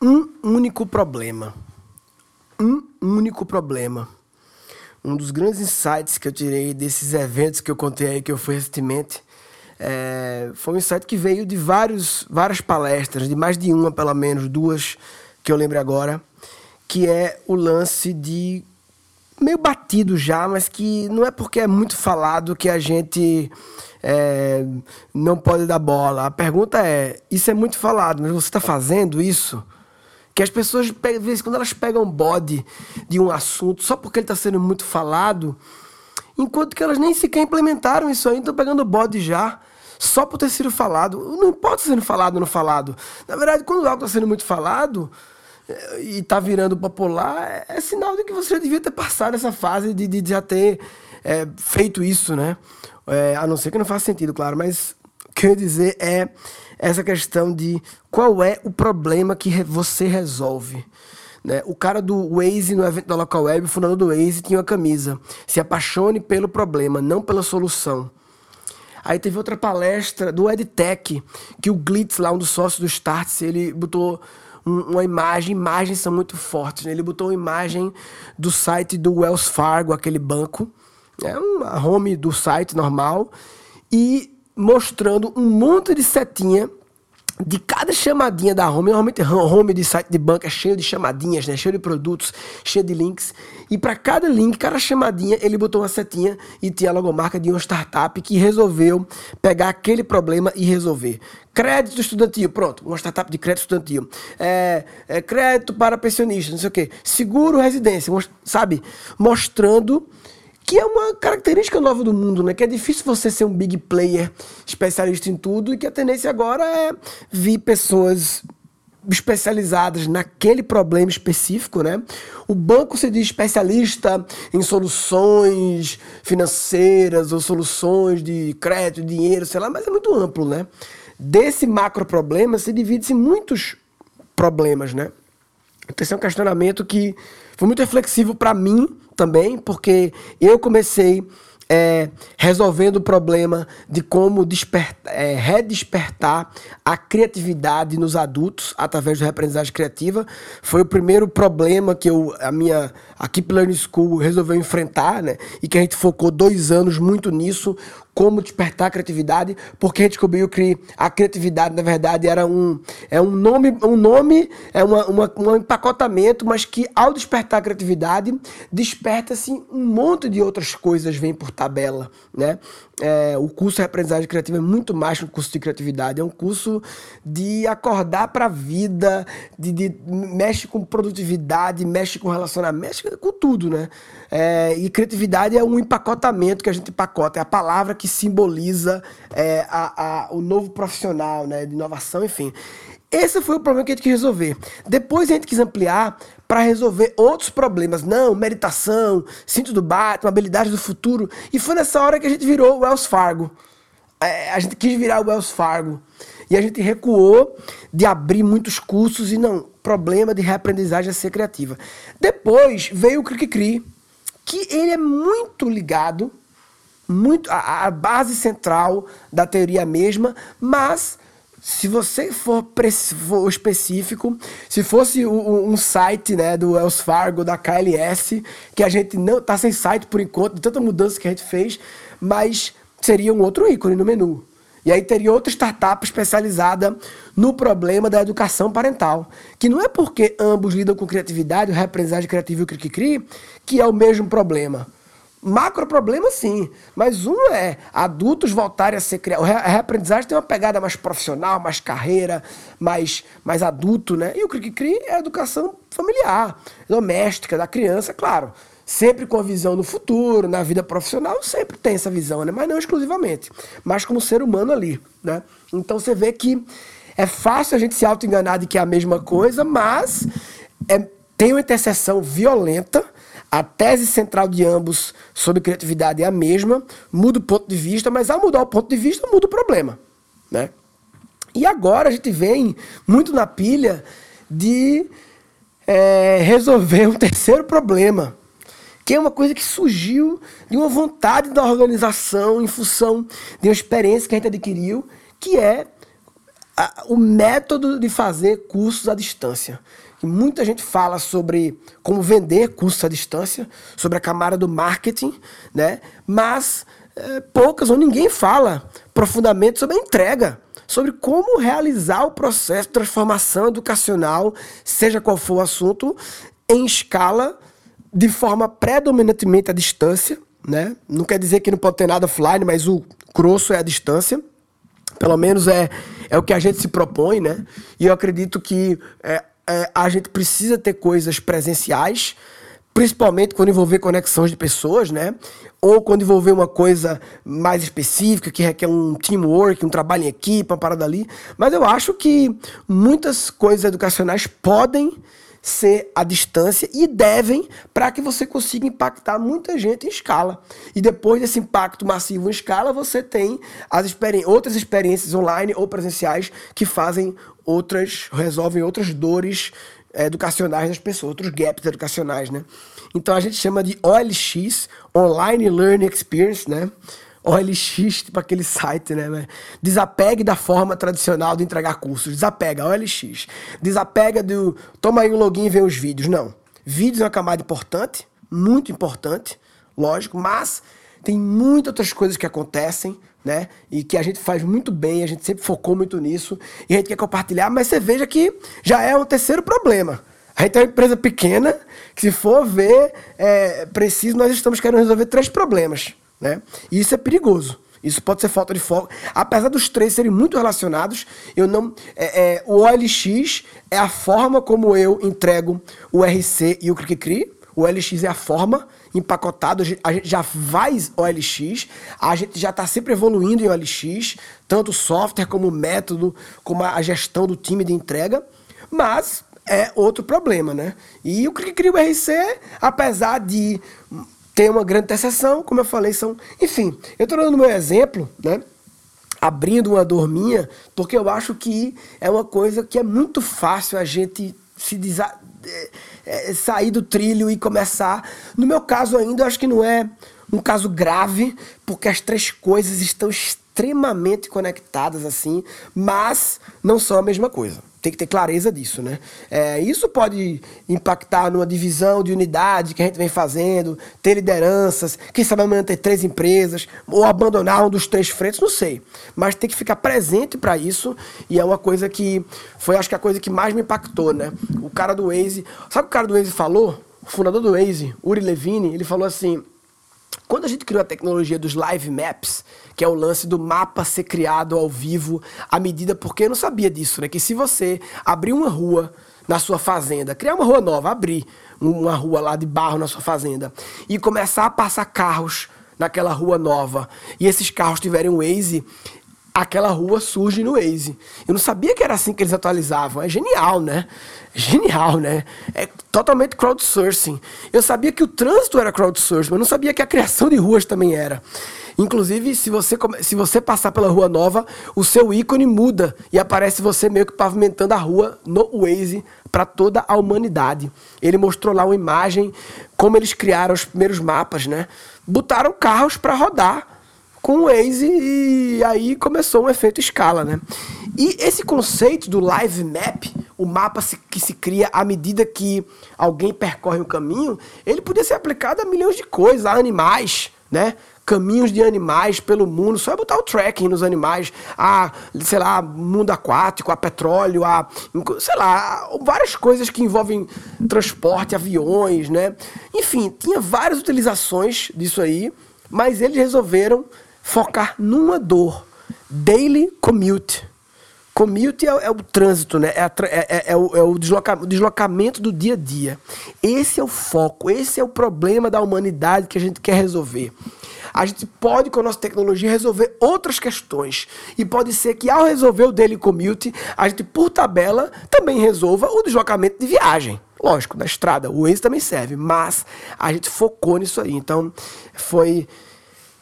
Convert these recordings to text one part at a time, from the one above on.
um único problema. Um único problema. Um dos grandes insights que eu tirei desses eventos que eu contei aí que eu fui recentemente é, foi um insight que veio de vários, várias palestras, de mais de uma, pelo menos, duas que eu lembro agora, que é o lance de meio batido já, mas que não é porque é muito falado que a gente é, não pode dar bola. A pergunta é: isso é muito falado, mas você está fazendo isso? Que as pessoas, de vez quando elas pegam bode de um assunto só porque ele está sendo muito falado, enquanto que elas nem sequer implementaram isso aí, estão pegando bode já, só por ter sido falado. Não importa sendo falado ou não falado. Na verdade, quando algo está sendo muito falado eh, e está virando popular, é, é, sinal de que você já devia ter passado essa fase de, de já ter é, feito isso, né? É, a não ser que não faça sentido, claro, mas o que eu ia dizer é essa questão de qual é o problema que você resolve. Né? O cara do Waze, no evento da Local Web, o fundador do Waze, tinha uma camisa. Se apaixone pelo problema, não pela solução. Aí teve outra palestra do EdTech, que o Glitz, lá um dos sócios do Startse, ele botou uma imagem, imagens são muito fortes, né? Ele botou uma imagem do site do Wells Fargo, aquele banco, é uma home do site normal, e mostrando um monte de setinha de cada chamadinha da home, normalmente home de site de banco é cheio de chamadinhas, né? cheio de produtos, cheio de links. E para cada link, cada chamadinha, ele botou uma setinha e tinha a logomarca de uma startup que resolveu pegar aquele problema e resolver. Crédito estudantil, pronto, uma startup de crédito estudantil. É, é crédito para pensionistas, não sei o quê. Seguro residência, sabe? Mostrando que é uma característica nova do mundo, né? Que é difícil você ser um big player especialista em tudo e que a tendência agora é vir pessoas especializadas naquele problema específico, né? O banco se diz especialista em soluções financeiras ou soluções de crédito, dinheiro, sei lá, mas é muito amplo, né? Desse macro problema se divide-se muitos problemas, né? Então esse é um questionamento que foi muito reflexivo para mim também, porque eu comecei é, resolvendo o problema de como é, redespertar a criatividade nos adultos através da aprendizagem criativa. Foi o primeiro problema que eu, a minha a Keep Learning School resolveu enfrentar, né? E que a gente focou dois anos muito nisso, como despertar a criatividade, porque a gente descobriu que a criatividade, na verdade, era um, é um nome, um nome, é uma, uma, um empacotamento, mas que ao despertar a criatividade, desperta-se um monte de outras coisas vêm por tabela, né? É, o curso de aprendizagem criativa é muito mais que um curso de criatividade, é um curso de acordar para a vida, de, de, mexe com produtividade, mexe com relacionamento, mexe com tudo, né? É, e criatividade é um empacotamento que a gente empacota, é a palavra que simboliza é, a, a, o novo profissional, né, de inovação, enfim. Esse foi o problema que a gente quis resolver. Depois a gente quis ampliar para resolver outros problemas. Não, meditação, cinto do Batman, habilidade do futuro. E foi nessa hora que a gente virou o Wells Fargo. É, a gente quis virar o Wells Fargo. E a gente recuou de abrir muitos cursos e não, problema de reaprendizagem é ser criativa. Depois veio o Cri Cri, que ele é muito ligado muito a, a base central da teoria mesma, mas se você for, for, específico, se fosse um, um, site né, do Wells Fargo, da KLS, que a gente não está sem site por enquanto, de tanta mudança que a gente fez, mas seria um outro ícone no menu. E aí teria outra startup especializada no problema da educação parental. Que não é porque ambos lidam com criatividade, o reaprendizagem criativa e o cri-cri, que é o mesmo problema. Macro problema, sim. Mas um é adultos voltarem a ser criados. A reaprendizagem tem uma pegada mais profissional, mais carreira, mais, mais adulto, né? E o Cri-Cri é a educação familiar, doméstica, da criança, claro. Sempre com a visão no futuro, na vida profissional, sempre tem essa visão, né? Mas não exclusivamente. Mas como ser humano ali, né? Então você vê que é fácil a gente se auto-enganar de que é a mesma coisa, mas é, tem uma interseção violenta a tese central de ambos sobre criatividade é a mesma, muda o ponto de vista, mas ao mudar o ponto de vista, muda o problema. Né? E agora a gente vem muito na pilha de é, resolver um terceiro problema, que é uma coisa que surgiu de uma vontade da organização em função de uma experiência que a gente adquiriu, que é a, o método de fazer cursos à distância. E muita gente fala sobre como vender cursos à distância, sobre a camada do marketing, né? mas é, poucas ou ninguém fala profundamente sobre a entrega, sobre como realizar o processo de transformação educacional, seja qual for o assunto, em escala, de forma predominantemente à distância. Né? Não quer dizer que não pode ter nada offline, mas o grosso é a distância. Pelo menos é, é o que a gente se propõe, né? E eu acredito que é, é, a gente precisa ter coisas presenciais, principalmente quando envolver conexões de pessoas, né? Ou quando envolver uma coisa mais específica, que requer um teamwork, um trabalho em equipe, uma parada ali. Mas eu acho que muitas coisas educacionais podem ser à distância e devem para que você consiga impactar muita gente em escala. E depois desse impacto massivo em escala, você tem as experi outras experiências online ou presenciais que fazem outras, resolvem outras dores educacionais das pessoas, outros gaps educacionais, né? Então a gente chama de OLX, Online Learning Experience, né? OLX, tipo aquele site, né? Desapegue da forma tradicional de entregar cursos. Desapega, OLX. Desapega do. Toma aí um login e vê os vídeos. Não. Vídeos é uma camada importante, muito importante, lógico, mas tem muitas outras coisas que acontecem, né? E que a gente faz muito bem, a gente sempre focou muito nisso, e a gente quer compartilhar, mas você veja que já é o terceiro problema. A gente é uma empresa pequena, que se for ver, é preciso, nós estamos querendo resolver três problemas. Né? E isso é perigoso. Isso pode ser falta de foco. Apesar dos três serem muito relacionados, eu não. É, é, o OLX é a forma como eu entrego o RC e o CRI-CRI. O OLX é a forma empacotado. A gente já faz OLX, a gente já está sempre evoluindo em OLX, tanto software como método, como a gestão do time de entrega. Mas é outro problema, né? E o CRI-CRI e o RC, apesar de tem uma grande interseção, como eu falei, são. Enfim, eu estou dando meu exemplo, né? Abrindo uma dorminha, porque eu acho que é uma coisa que é muito fácil a gente se desa... É, é, sair do trilho e começar. No meu caso, ainda, acho que não é um caso grave, porque as três coisas estão extremamente conectadas assim, mas não são a mesma coisa tem que ter clareza disso, né? É, isso pode impactar numa divisão de unidade que a gente vem fazendo, ter lideranças, quem sabe amanhã ter três empresas, ou abandonar um dos três frentes, não sei. Mas tem que ficar presente para isso, e é uma coisa que foi, acho que a coisa que mais me impactou, né? O cara do Waze, sabe o que o cara do Waze falou? O fundador do Waze, Uri Levine, ele falou assim: quando a gente criou a tecnologia dos live maps, que é o lance do mapa ser criado ao vivo à medida, porque eu não sabia disso, né? Que se você abrir uma rua na sua fazenda, criar uma rua nova, abrir uma rua lá de barro na sua fazenda e começar a passar carros naquela rua nova e esses carros tiverem um Waze, aquela rua surge no Waze. Eu não sabia que era assim que eles atualizavam. É genial, né? Genial, né? É totalmente crowdsourcing. Eu sabia que o trânsito era crowdsourcing, mas não sabia que a criação de ruas também era. Inclusive, se você, se você passar pela rua nova, o seu ícone muda e aparece você meio que pavimentando a rua no Waze para toda a humanidade. Ele mostrou lá uma imagem, como eles criaram os primeiros mapas, né? Botaram carros para rodar com o Waze e aí começou um efeito escala, né? E esse conceito do live map, o mapa que se cria à medida que alguém percorre um caminho, ele podia ser aplicado a milhões de coisas, a animais, né? Caminhos de animais pelo mundo, só é botar o tracking nos animais, a, sei lá, mundo aquático, a petróleo, a, sei lá, várias coisas que envolvem transporte, aviões, né? Enfim, tinha várias utilizações disso aí, mas eles resolveram focar numa dor. Daily commute. Commute é, é o trânsito, né? É, a, é, é, é o, é o, desloca, o deslocamento do dia a dia. Esse é o foco, esse é o problema da humanidade que a gente quer resolver. A gente pode, com a nossa tecnologia, resolver outras questões. E pode ser que, ao resolver o daily commute, a gente, por tabela, também resolva o deslocamento de viagem. Lógico, na estrada, o Waze também serve, mas a gente focou nisso aí. Então, foi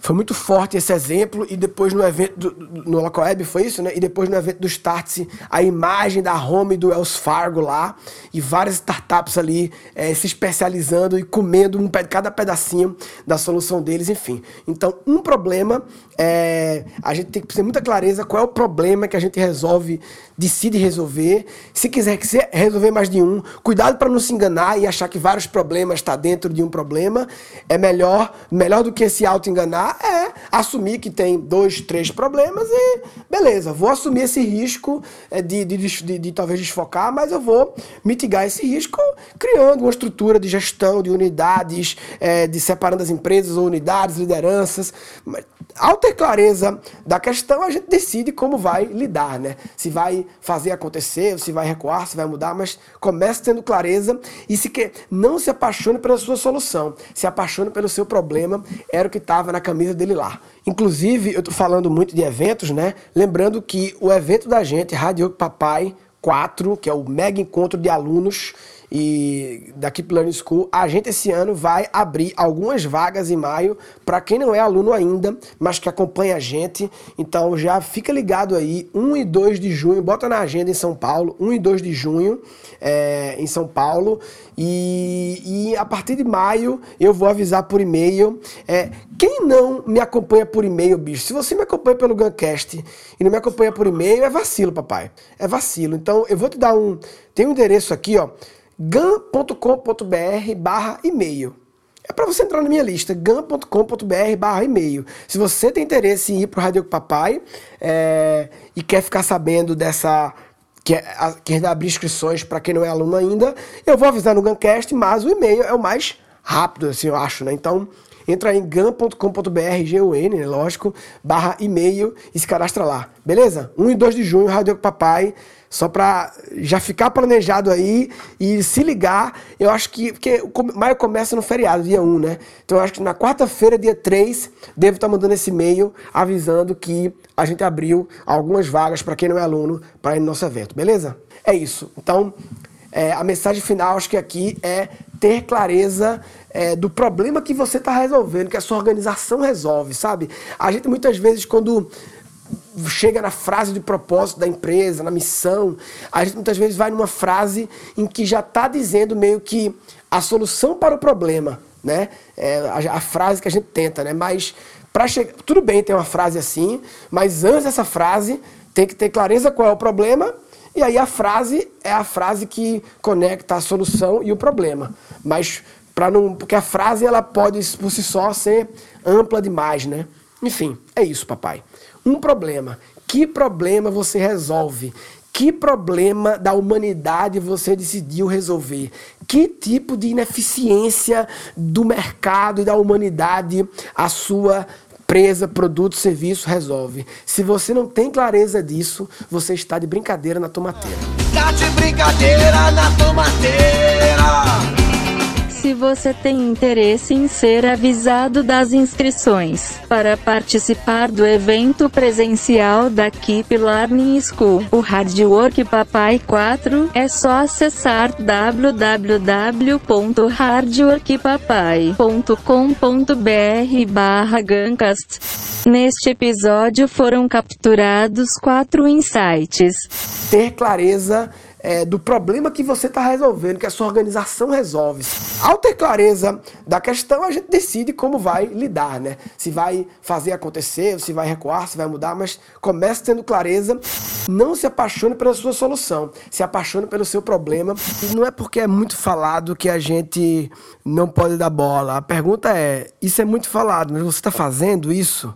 foi muito forte esse exemplo e depois no evento do, no Localweb foi isso, né? E depois no evento do Startse, a imagem da home do Wells Fargo lá e várias startups ali é, se especializando e comendo um, cada pedacinho da solução deles, enfim. Então, um problema, é, a gente tem que ter muita clareza qual é o problema que a gente resolve, decide resolver. Se quiser resolver mais de um, cuidado para não se enganar e achar que vários problemas estão tá dentro de um problema. É melhor, melhor do que se auto-enganar é assumir que tem dois, três problemas e beleza, vou assumir esse risco é, de, de, de, de, talvez desfocar, mas eu vou mitigar esse risco criando uma estrutura de gestão de unidades, é, de separando as empresas ou unidades, lideranças. Ao ter clareza da questão, a gente decide como vai lidar, né? Se vai fazer acontecer, se vai recuar, se vai mudar, mas comece tendo clareza e se que não se apaixone pela sua solução, se apaixone pelo seu problema, era o que estava na camisa dele lá. Inclusive, eu tô falando muito de eventos, né? Lembrando que o evento da gente, Rádio Papai 4, que é o mega encontro de alunos e da Keep Learning School, a gente esse ano vai abrir algumas vagas em maio para quem não é aluno ainda, mas que acompanha a gente. Então já fica ligado aí, 1 e 2 de junho, bota na agenda em São Paulo, 1 e 2 de junho é, em São Paulo. E, e, a partir de maio eu vou avisar por e-mail. É, quem não me acompanha por e-mail, bicho, se você me acompanha pelo Guncast e não me acompanha por e-mail, é vacilo, papai. É vacilo. Então eu vou te dar um. Tem um endereço aqui, ó gan.com.br barra e-mail. É para você entrar na minha lista, gan.com.br barra e-mail. Se você tem interesse em ir para o Radio Papai é, e quer ficar sabendo dessa... Quer, quer abrir inscrições para quem não é aluno ainda, eu vou avisar no Gancast, mas o e-mail é o mais rápido, assim, eu acho, né? Então, entra em gan.com.br, G-U-N, né, lógico, barra e-mail e se cadastra lá, beleza? 1 e 2 de junho, Rádio Papai, só para já ficar planejado aí e se ligar. Eu acho que. Porque maio começa no feriado, dia 1, né? Então eu acho que na quarta-feira, dia 3, devo estar tá mandando esse e-mail avisando que a gente abriu algumas vagas para quem não é aluno para ir no nosso evento, beleza? É isso. Então, é, a mensagem final, acho que aqui é ter clareza é, do problema que você está resolvendo, que a sua organização resolve, sabe? A gente muitas vezes, quando chega na frase de propósito da empresa, na missão, a gente muitas vezes vai numa frase em que já está dizendo meio que a solução para o problema, né? É a, a frase que a gente tenta, né? Mas para chegar, tudo bem ter uma frase assim, mas antes dessa frase tem que ter clareza qual é o problema e aí a frase é a frase que conecta a solução e o problema. Mas para não, porque a frase ela pode por si só ser ampla demais, né? Enfim, é isso, papai um problema. Que problema você resolve? Que problema da humanidade você decidiu resolver? Que tipo de ineficiência do mercado e da humanidade a sua empresa, produto, serviço resolve? Se você não tem clareza disso, você está de brincadeira na tomateira. Está de brincadeira na tomateira. Você tem interesse em ser avisado das inscrições para participar do evento presencial da Keep Learning School, o Hard Work Papai 4, é só acessar www.hardworkpapai.com.br barra Gancast. Neste episódio foram capturados quatro insights. Ter clareza é, do problema que você está resolvendo, que a sua organização resolve. Ao ter clareza da questão, a gente decide como vai lidar, né? Se vai fazer acontecer, se vai recuar, se vai mudar, mas comece tendo clareza. Não se apaixone pela sua solução, se apaixone pelo seu problema. E não é porque é muito falado que a gente não pode dar bola. A pergunta é: isso é muito falado, mas você está fazendo isso?